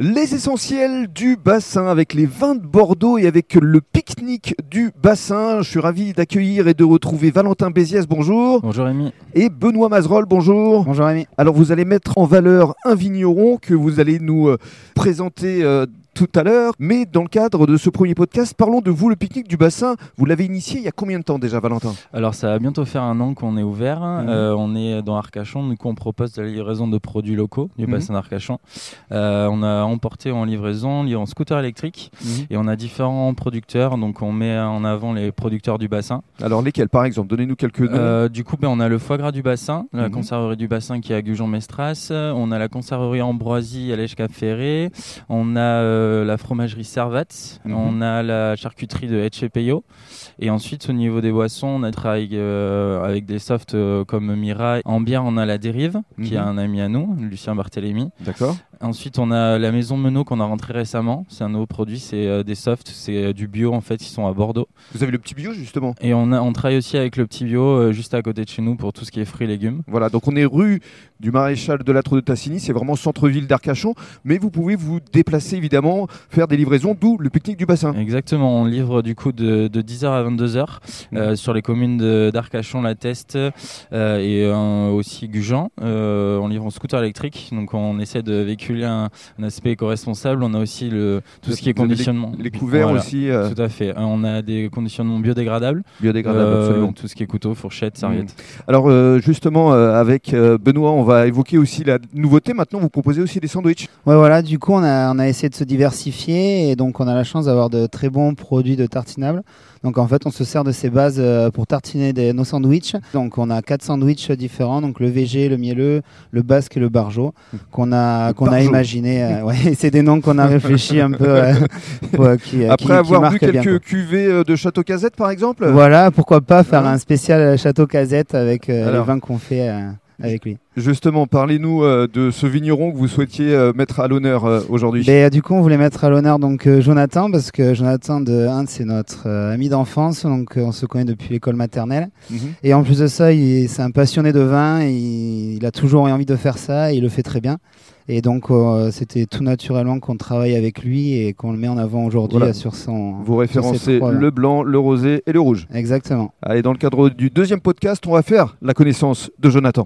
Les essentiels du bassin avec les vins de Bordeaux et avec le pique-nique du bassin. Je suis ravi d'accueillir et de retrouver Valentin Béziès, bonjour. Bonjour Rémi. Et Benoît Mazerolle, bonjour. Bonjour Rémi. Alors vous allez mettre en valeur un vigneron que vous allez nous euh, présenter euh, tout à l'heure. Mais dans le cadre de ce premier podcast, parlons de vous, le pique-nique du bassin. Vous l'avez initié il y a combien de temps déjà, Valentin? Alors ça va bientôt faire un an qu'on est ouvert. Mhm. Euh, on est dans Arcachon. Du coup, on propose la livraison de produits locaux du Mhm. bassin d'Arcachon. Euh, on a emporté en livraison, li- en scooter électrique. Et on a différents producteurs. Donc on met en avant les producteurs du bassin. Alors lesquels? Par exemple Donnez-nous quelques noms. Euh, du coup, ben, on a le foie gras du bassin, la Mhm. conserverie du bassin qui est à Gujan-Mestras. On a la conserverie Ambroisie à l'Èche-Cap-Ferré. On a euh, la fromagerie Servat. Mhm. On a la charcuterie de Etchepeyo. Et ensuite, au niveau des boissons, on a travaillé euh, avec des softs euh, comme Mira. En bière, on a la Dérive, qui est Mhm. un ami à nous, Lucien Barthélémy. D'accord. Ensuite, on a la maison Menot qu'on a rentré récemment. C'est un nouveau produit, c'est euh, des softs, c'est euh, du bio en fait, ils sont à Bordeaux. Vous avez le petit bio justement? Et on, a, on travaille aussi avec le petit bio euh, juste à côté de chez nous pour tout ce qui est fruits et légumes. Voilà, donc on est rue du Maréchal de Lattre de Tassigny, c'est vraiment centre-ville d'Arcachon, mais vous pouvez vous déplacer évidemment, faire des livraisons, d'où le pique-nique du bassin. Exactement, on livre du coup de, de 10h à 22h euh, Mhm. sur les communes d'Arcachon, La Teste et aussi Gujan. On livre en scooter électrique, donc on essaie de véhiculer un, un aspect éco-responsable. On a aussi le, tout ce qui est les- conditionnement. Les couverts Voilà, aussi, euh, Tout à fait. Euh, On a des conditionnements biodégradables, biodégradables, euh, absolument. tout ce qui est couteau, fourchette, serviette. Alors euh, justement, euh, avec euh, Benoît, on va évoquer aussi la nouveauté. Maintenant, vous proposez aussi des sandwichs. Ouais, voilà, du coup, on a, on a essayé de se diversifier et donc on a la chance d'avoir de très bons produits de tartinables. Donc en fait, on se sert de ces bases euh, pour tartiner des- nos sandwichs. Donc on a quatre sandwichs différents, donc le VG, le mielleux, le basque et le barjo, qu'on a, qu'on a imaginé. euh, ouais, c'est des noms qu'on a réfléchi un peu, euh, pour, euh, qui, euh, Après qui- avoir vu bien, quelques cuvées de Château Casette, par exemple? Voilà, pourquoi pas faire Hein? un spécial Château Casette avec euh, les vins qu'on fait avec lui. Justement, parlez-nous euh, de ce vigneron que vous souhaitiez euh, mettre à l'honneur euh, aujourd'hui. Ben, du coup, on voulait mettre à l'honneur donc Jonathan parce que Jonathan de Inde, c'est notre ami d'enfance, donc on se connaît depuis l'école maternelle. Mhm. Et en plus de ça, il- c'est un passionné de vin. et Il, il a toujours eu envie de faire ça et il le fait très bien. Et donc, c'était tout naturellement qu'on travaille avec lui et qu'on le met en avant aujourd'hui Voilà. sur son. Vous référencez trois le blanc, le rosé et le rouge. Exactement. Allez, dans le cadre du deuxième podcast, on va faire la connaissance de Jonathan.